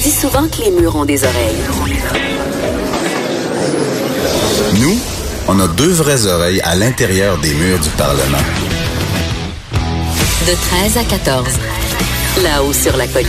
Dit souvent que les murs ont des oreilles. Nous, on a deux vraies oreilles à l'intérieur des murs du Parlement. De 13 à 14. Là-haut sur la colline.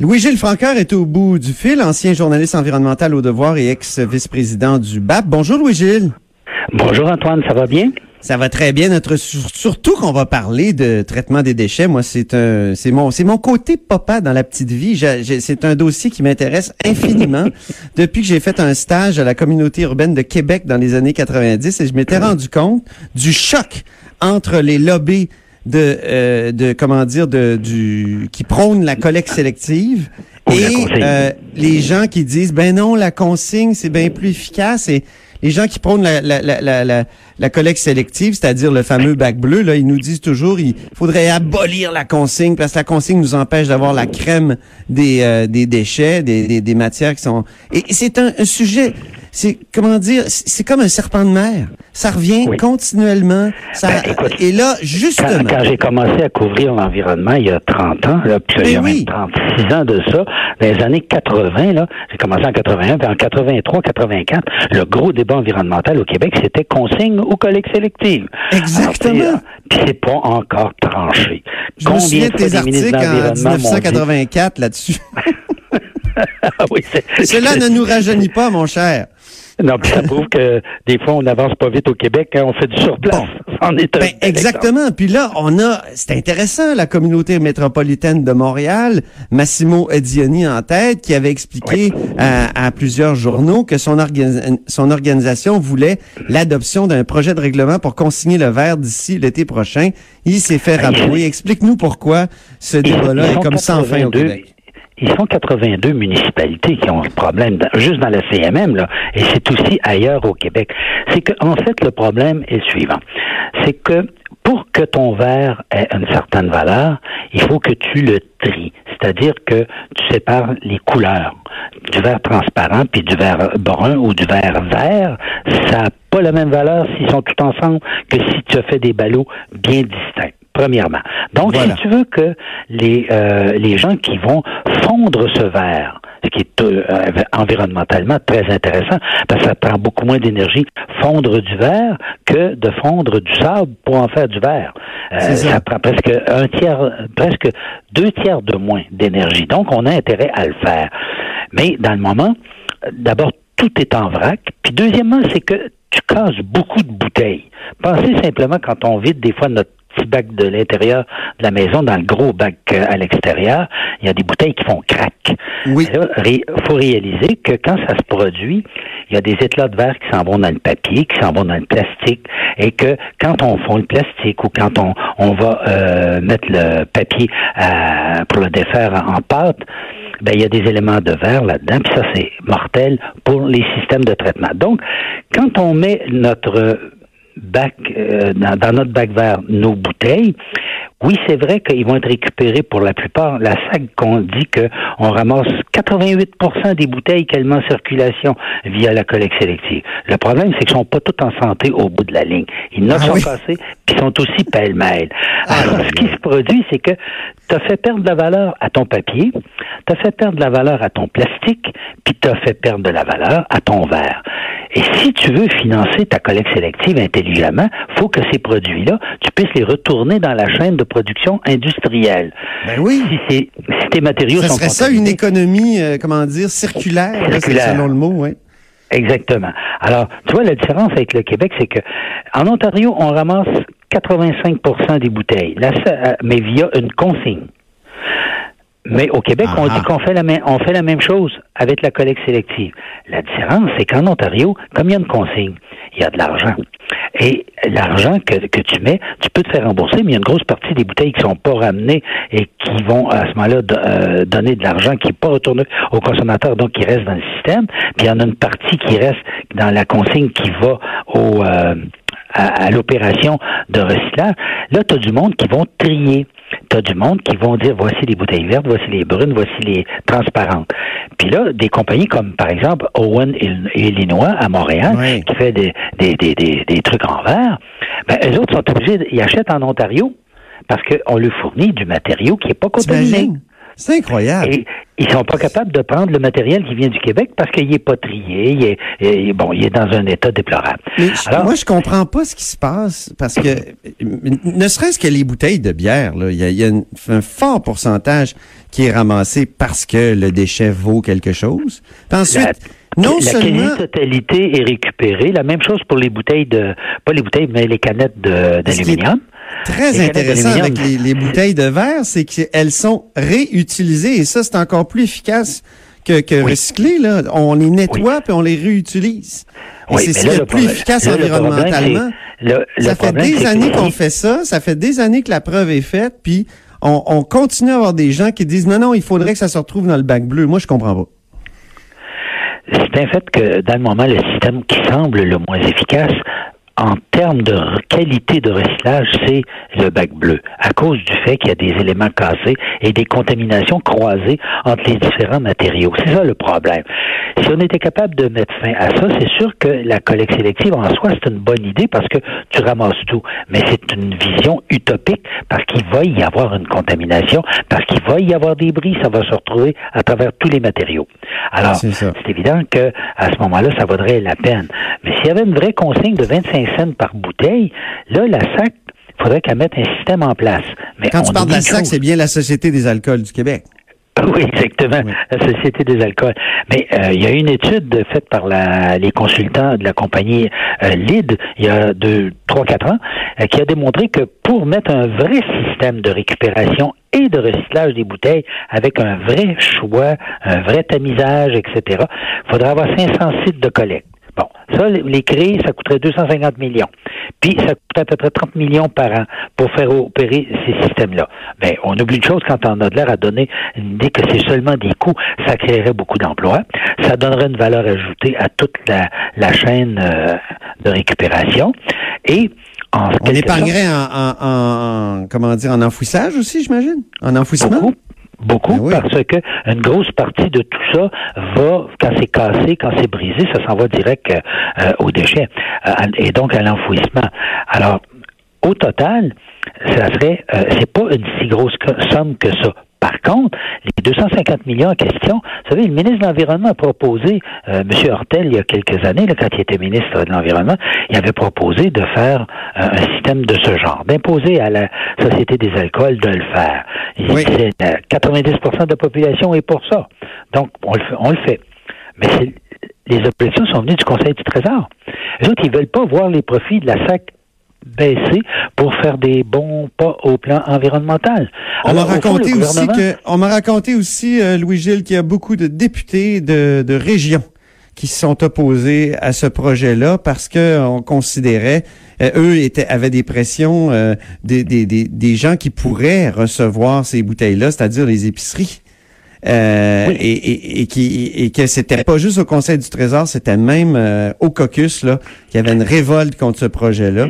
Louis-Gilles Francaire est au bout du fil, ancien journaliste environnemental au devoir et ex-vice-président du BAP. Bonjour Louis-Gilles. Bonjour Antoine, ça va bien? Ça va très bien. Notre surtout qu'on va parler de traitement des déchets. Moi, c'est un, c'est mon, c'est mon côté papa dans la petite vie. c'est un dossier qui m'intéresse infiniment depuis que j'ai fait un stage à la communauté urbaine de Québec dans les années 90 et je m'étais rendu compte du choc entre les lobbies de, euh, de comment dire, de, du, qui prônent la collecte sélective et euh, les gens qui disent, ben non, la consigne, c'est bien plus efficace et les gens qui prônent la, la, la, la, la collecte sélective, c'est-à-dire le fameux bac bleu, là, ils nous disent toujours il faudrait abolir la consigne parce que la consigne nous empêche d'avoir la crème des, euh, des déchets, des, des, des, matières qui sont... Et c'est un, un sujet c'est comment dire, c'est comme un serpent de mer. Ça revient continuellement. Ça, Ben, et là, justement. Quand, quand j'ai commencé à couvrir l'environnement il y a 30 ans, là, puis il y a oui. même 36 ans de ça, dans les années 80, là, j'ai commencé en 81, puis en 83, 84, le gros débat environnemental au Québec, c'était consigne ou collecte sélective. Exactement. Alors, Puis c'est pas encore tranché. Je me souviens de tes articles en l'Environnement m'ont dit- 1984 là-dessus. Ah oui, Cela ne nous rajeunit pas, mon cher. Non, puis ça prouve que des fois, on n'avance pas vite au Québec quand on fait du surplace. Un Ben, exactement. Puis là, on a, c'est intéressant, la communauté métropolitaine de Montréal, Massimo Edioni en tête, qui avait expliqué à, à plusieurs journaux que son, organi- son organisation voulait l'adoption d'un projet de règlement pour consigner le verre d'ici l'été prochain. Il s'est fait rabrouer. Explique-nous pourquoi ce débat-là est comme sans fin au 82 Québec. Ils sont 82 municipalités qui ont ce problème, juste dans la CMM, là, et c'est aussi ailleurs au Québec. C'est que, en fait, le problème est le suivant. C'est que pour que ton verre ait une certaine valeur, il faut que tu le tries. C'est-à-dire que tu sépares les couleurs. Du verre transparent puis du verre brun ou du verre vert, ça n'a pas la même valeur s'ils sont tous ensemble que si tu as fait des ballots bien distincts premièrement. Donc, Voilà. si tu veux que les, euh, les gens qui vont fondre ce verre, ce qui est euh, environnementalement très intéressant, parce que ça prend beaucoup moins d'énergie fondre du verre que de fondre du sable pour en faire du verre. Euh, ça. ça prend presque un tiers, presque deux tiers de moins d'énergie. Donc, on a intérêt à le faire. Mais dans le moment, d'abord, tout est en vrac. Puis deuxièmement, c'est que tu casses beaucoup de bouteilles. Pensez simplement quand on vide des fois notre petit bac de l'intérieur de la maison dans le gros bac euh, à l'extérieur, il y a des bouteilles qui font crack. Oui. Il faut réaliser que quand ça se produit, il y a des éclats de verre qui s'en vont dans le papier, qui s'en vont dans le plastique, et que quand on fond le plastique ou quand on, on va euh, mettre le papier à- pour le défaire en pâte, ben, il y a des éléments de verre là-dedans, puis ça, c'est mortel pour les systèmes de traitement. Donc, quand on met notre bac, euh, dans, dans notre bac vert, nos bouteilles, oui, c'est vrai qu'ils vont être récupérés pour la plupart. La SAG qu'on dit qu'on ramasse 88% des bouteilles qu'elle met en circulation via la collecte sélective. Le problème, c'est qu'ils sont pas tous en santé au bout de la ligne. Ils n'en Ah sont oui. passés, puis ils sont aussi pêle-mêle. Ah, Alors, ce qui se produit, c'est que tu as fait perdre de la valeur à ton papier, tu as fait perdre de la valeur à ton plastique, puis tu as fait perdre de la valeur à ton verre. Et si tu veux financer ta collecte sélective intelligemment, faut que ces produits-là, tu puisses les retourner dans la chaîne de production industrielle. Ben oui. Si, tes matériaux Ça sont serait ça une économie, euh, comment dire, circulaire, là, selon le mot, oui. Exactement. Alors, tu vois, la différence avec le Québec, c'est que en Ontario, on ramasse 85% des bouteilles, euh, mais via une consigne. Mais au Québec, on Ah. dit qu'on fait la même, on fait la même chose avec la collecte sélective. La différence, c'est qu'en Ontario, comme il y a une consigne, il y a de l'argent. Et l'argent que, que tu mets, tu peux te faire rembourser, mais il y a une grosse partie des bouteilles qui sont pas ramenées et qui vont à ce moment-là euh, donner de l'argent qui n'est pas retourné au consommateur, donc qui reste dans le système. Puis il y en a une partie qui reste dans la consigne qui va au euh, à, à l'opération de recyclage. Là, tu as du monde qui vont trier. Tu as du monde qui vont dire voici les bouteilles vertes, voici les brunes, voici les transparentes. Puis là, des compagnies comme par exemple Owen Illinois à Montréal, Oui. qui fait des, des, des, des, des trucs en verre, ben, eux autres sont obligés, ils achètent en Ontario parce qu'on leur fournit du matériau qui n'est pas contaminé. C'est incroyable. Et ils sont pas capables de prendre le matériel qui vient du Québec parce qu'il est pas trié, il est, il est- bon, il est dans un état déplorable. Mais je- Alors- moi, je comprends pas ce qui se passe parce que, ne serait-ce que les bouteilles de bière, là, il y a, il y a une- un fort pourcentage qui est ramassé parce que le déchet vaut quelque chose. Puis ensuite, La- non la quasi-totalité est récupérée. La même chose pour les bouteilles de, pas les bouteilles, mais les canettes d'aluminium. Très intéressant avec les, les bouteilles de verre, c'est qu'elles sont réutilisées et ça, c'est encore plus efficace que, que recycler. Là. On les nettoie puis on les réutilise. Oui, c'est ce qui est le plus efficace là, environnementalement. c'est- le- le ça fait des années qu'on fait ça, ça fait des années que la preuve est faite, puis on, on continue à avoir des gens qui disent non, non, il faudrait que ça se retrouve dans le bac bleu. Moi, je comprends pas. C'est un fait que dans le moment, le système qui semble le moins efficace en termes de qualité de recyclage, c'est le bac bleu, à cause du fait qu'il y a des éléments cassés et des contaminations croisées entre les différents matériaux. C'est ça le problème. Si on était capable de mettre fin à ça, c'est sûr que la collecte sélective en soi, c'est une bonne idée parce que tu ramasses tout. Mais c'est une vision utopique parce qu'il va y avoir une contamination, parce qu'il va y avoir des bris, ça va se retrouver à travers tous les matériaux. Alors, c'est évident que à ce moment-là, ça vaudrait la peine. Mais s'il y avait une vraie consigne de 25 cents par bouteille, là, la SAC, il faudrait qu'elle mette un système en place. Mais Quand tu on parles de la SAC, c'est bien la Société des alcools du Québec. Oui, exactement. Oui. La Société des alcools. Mais euh, il y a une étude faite par la- les consultants de la compagnie euh, LID il y a deux, trois, quatre ans, euh, qui a démontré que pour mettre un vrai système de récupération et de recyclage des bouteilles avec un vrai choix, un vrai tamisage, etc., il faudrait avoir 500 sites de collecte. Bon, ça, les créer, ça coûterait 250 millions. Puis, ça coûterait à peu près 30 millions par an pour faire opérer ces systèmes-là. Mais on oublie une chose quand on a de l'air à donner une idée que c'est seulement des coûts, ça créerait beaucoup d'emplois. Ça donnerait une valeur ajoutée à toute la, la chaîne euh, de récupération. Et en On épargnerait en, en- en- comment dire, en enfouissage aussi, j'imagine? En enfouissement? Beaucoup. Beaucoup, Ben oui. parce que une grosse partie de tout ça va, quand c'est cassé, quand c'est brisé, ça s'en va direct euh, aux déchets euh, et donc à l'enfouissement. Alors, au total, ça serait, euh, c'est pas une si grosse somme que ça. Contre, les 250 millions en question, vous savez, le ministre de l'Environnement a proposé, euh, M. Hortel, il y a quelques années, là, quand il était ministre de l'Environnement, il avait proposé de faire euh, un système de ce genre, d'imposer à la Société des alcools de le faire. Il Oui. disait, euh, 90 de la population est pour ça. Donc, on le fait. On le fait. Mais c'est- les objections sont venues du Conseil du Trésor. Les autres, ils veulent pas voir les profits de la SAC baisser pour faire des bons pas au plan environnemental. On m'a raconté aussi gouvernement- que, on m'a raconté aussi, euh, Louis-Gilles, qu'il y a beaucoup de députés de, de régions qui se sont opposés à ce projet-là parce que on considérait, euh, eux étaient, avaient des pressions euh, des, des, des, des gens qui pourraient recevoir ces bouteilles-là, c'est-à-dire les épiceries. Euh, Oui. et, et, et, qui, et que c'était pas juste au Conseil du Trésor, c'était même euh, au caucus là, qu'il y avait une révolte contre ce projet-là,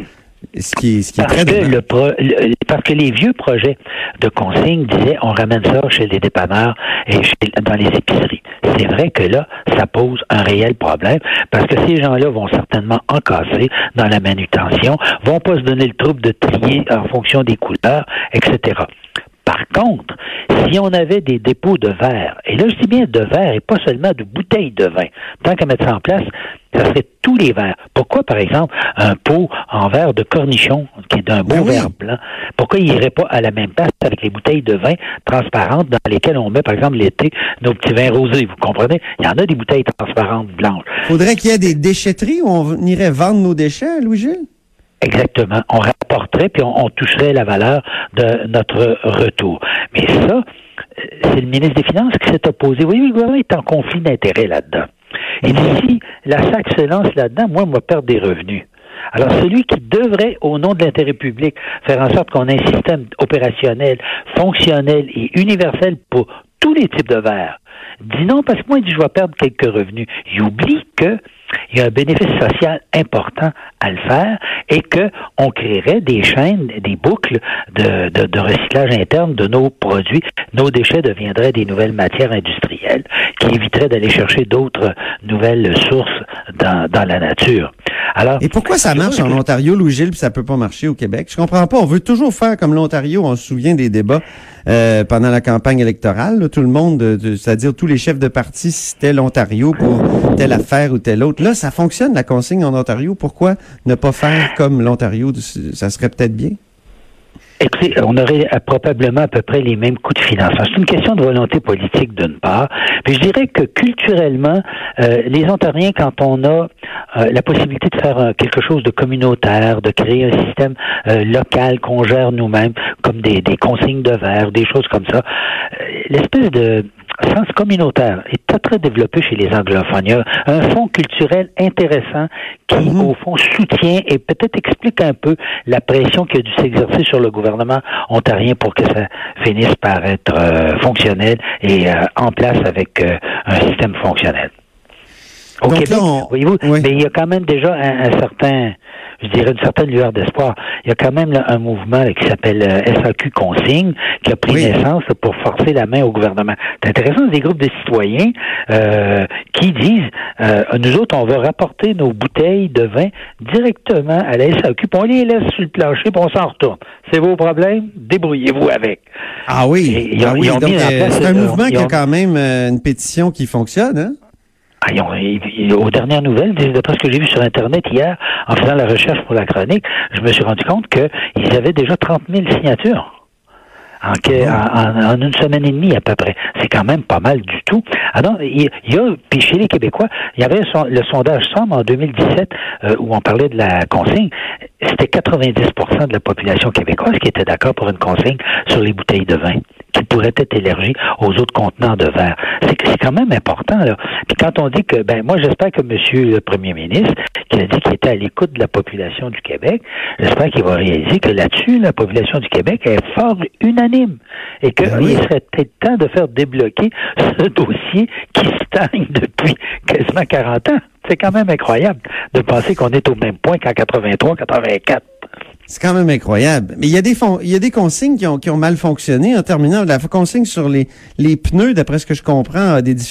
ce qui, est- ce qui est Parce très que, le pro- le- parce que les vieux projets de consigne disaient on ramène ça chez les dépanneurs et chez- dans les épiceries. C'est vrai que là, ça pose un réel problème parce que ces gens-là vont certainement encasser dans la manutention, vont pas se donner le trouble de trier en fonction des couleurs, etc. Par contre, si on avait des dépôts de verre, et là je dis bien de verre et pas seulement de bouteilles de vin, tant qu'à mettre ça en place, ça serait tous les verres. Pourquoi, par exemple, un pot en verre de cornichon, qui est d'un beau Ben oui. verre blanc, pourquoi il irait pas à la même place avec les bouteilles de vin transparentes dans lesquelles on met, par exemple, l'été, nos petits vins rosés, vous comprenez? Il y en a des bouteilles transparentes blanches. Faudrait qu'il y ait des déchetteries où on irait vendre nos déchets, Louis-Gilles? Exactement. On rapporterait puis on, on toucherait la valeur de notre retour. Mais ça, c'est le ministre des Finances qui s'est opposé. Oui, le gouvernement est en conflit d'intérêts là-dedans. Et si la SAC se lance là-dedans, moi, on va perdre des revenus. Alors, celui qui devrait, au nom de l'intérêt public, faire en sorte qu'on ait un système opérationnel, fonctionnel et universel pour tous les types de verres, dit non parce que moi, il dit je vais perdre quelques revenus. Il oublie que il y a un bénéfice social important à le faire et que on créerait des chaînes, des boucles de, de, de, recyclage interne de nos produits. Nos déchets deviendraient des nouvelles matières industrielles qui éviteraient d'aller chercher d'autres nouvelles sources dans, dans la nature. Alors, et pourquoi ça marche en Ontario, Louis-Gilles, puis ça peut pas marcher au Québec? Je comprends pas. On veut toujours faire comme l'Ontario. On se souvient des débats euh, pendant la campagne électorale. Là, tout le monde, c'est-à-dire tous les chefs de parti citaient l'Ontario pour telle affaire ou telle autre. Là, ça fonctionne, la consigne en Ontario. Pourquoi ne pas faire comme l'Ontario? Ça serait peut-être bien? On aurait probablement à peu près les mêmes coûts de financement. C'est une question de volonté politique d'une part. Puis je dirais que culturellement, euh, les Ontariens, quand on a euh, la possibilité de faire euh, quelque chose de communautaire, de créer un système local qu'on gère nous-mêmes, comme des, des consignes de verre, des choses comme ça, l'espèce de sens communautaire est très, très développé chez les anglophones. Il y a un fonds culturel intéressant qui, mhm. au fond, soutient et peut-être explique un peu la pression qui a dû s'exercer sur le gouvernement ontarien pour que ça finisse par être euh, fonctionnel et euh, en place avec euh, un système fonctionnel. Au Québec, voyez-vous, mais il y a quand même déjà un certain je dirais, une certaine lueur d'espoir. Il y a quand même un mouvement qui s'appelle euh, SAQ Consigne qui a pris naissance pour forcer la main au gouvernement. C'est intéressant, des groupes de citoyens euh, qui disent, euh, nous autres, on veut rapporter nos bouteilles de vin directement à la SAQ, puis on les laisse sur le plancher, puis on s'en retourne. C'est vos problèmes, débrouillez-vous avec. Ah oui, ah oui c'est un mouvement qui a quand même une pétition qui fonctionne, hein? Ah, aux dernières nouvelles, d'après ce que j'ai vu sur Internet hier, en faisant la recherche pour la chronique, je me suis rendu compte qu'ils avaient déjà 30 000 signatures. En, en, une semaine et demie à peu près. C'est quand même pas mal du tout. Alors, il, y a, puis chez les Québécois, il y avait le sondage SOM en 2017 euh, où on parlait de la consigne. C'était 90% de la population québécoise qui était d'accord pour une consigne sur les bouteilles de vin qui pourrait être élargie aux autres contenants de verre. C'est quand même important là. Puis quand on dit que ben moi j'espère que Monsieur le Premier ministre qui a dit qu'il était à l'écoute de la population du Québec, j'espère qu'il va réaliser que là-dessus la population du Québec est fort unanime et qu'il ben serait peut-être temps de faire débloquer ce dossier qui stagne depuis quasiment 40 ans. C'est quand même incroyable de penser qu'on est au même point qu'en 83, 84. C'est quand même incroyable. Mais il y a des consignes qui ont, qui ont mal fonctionné. En terminant, la consigne sur les, les pneus, d'après ce que je comprends, a des difficultés.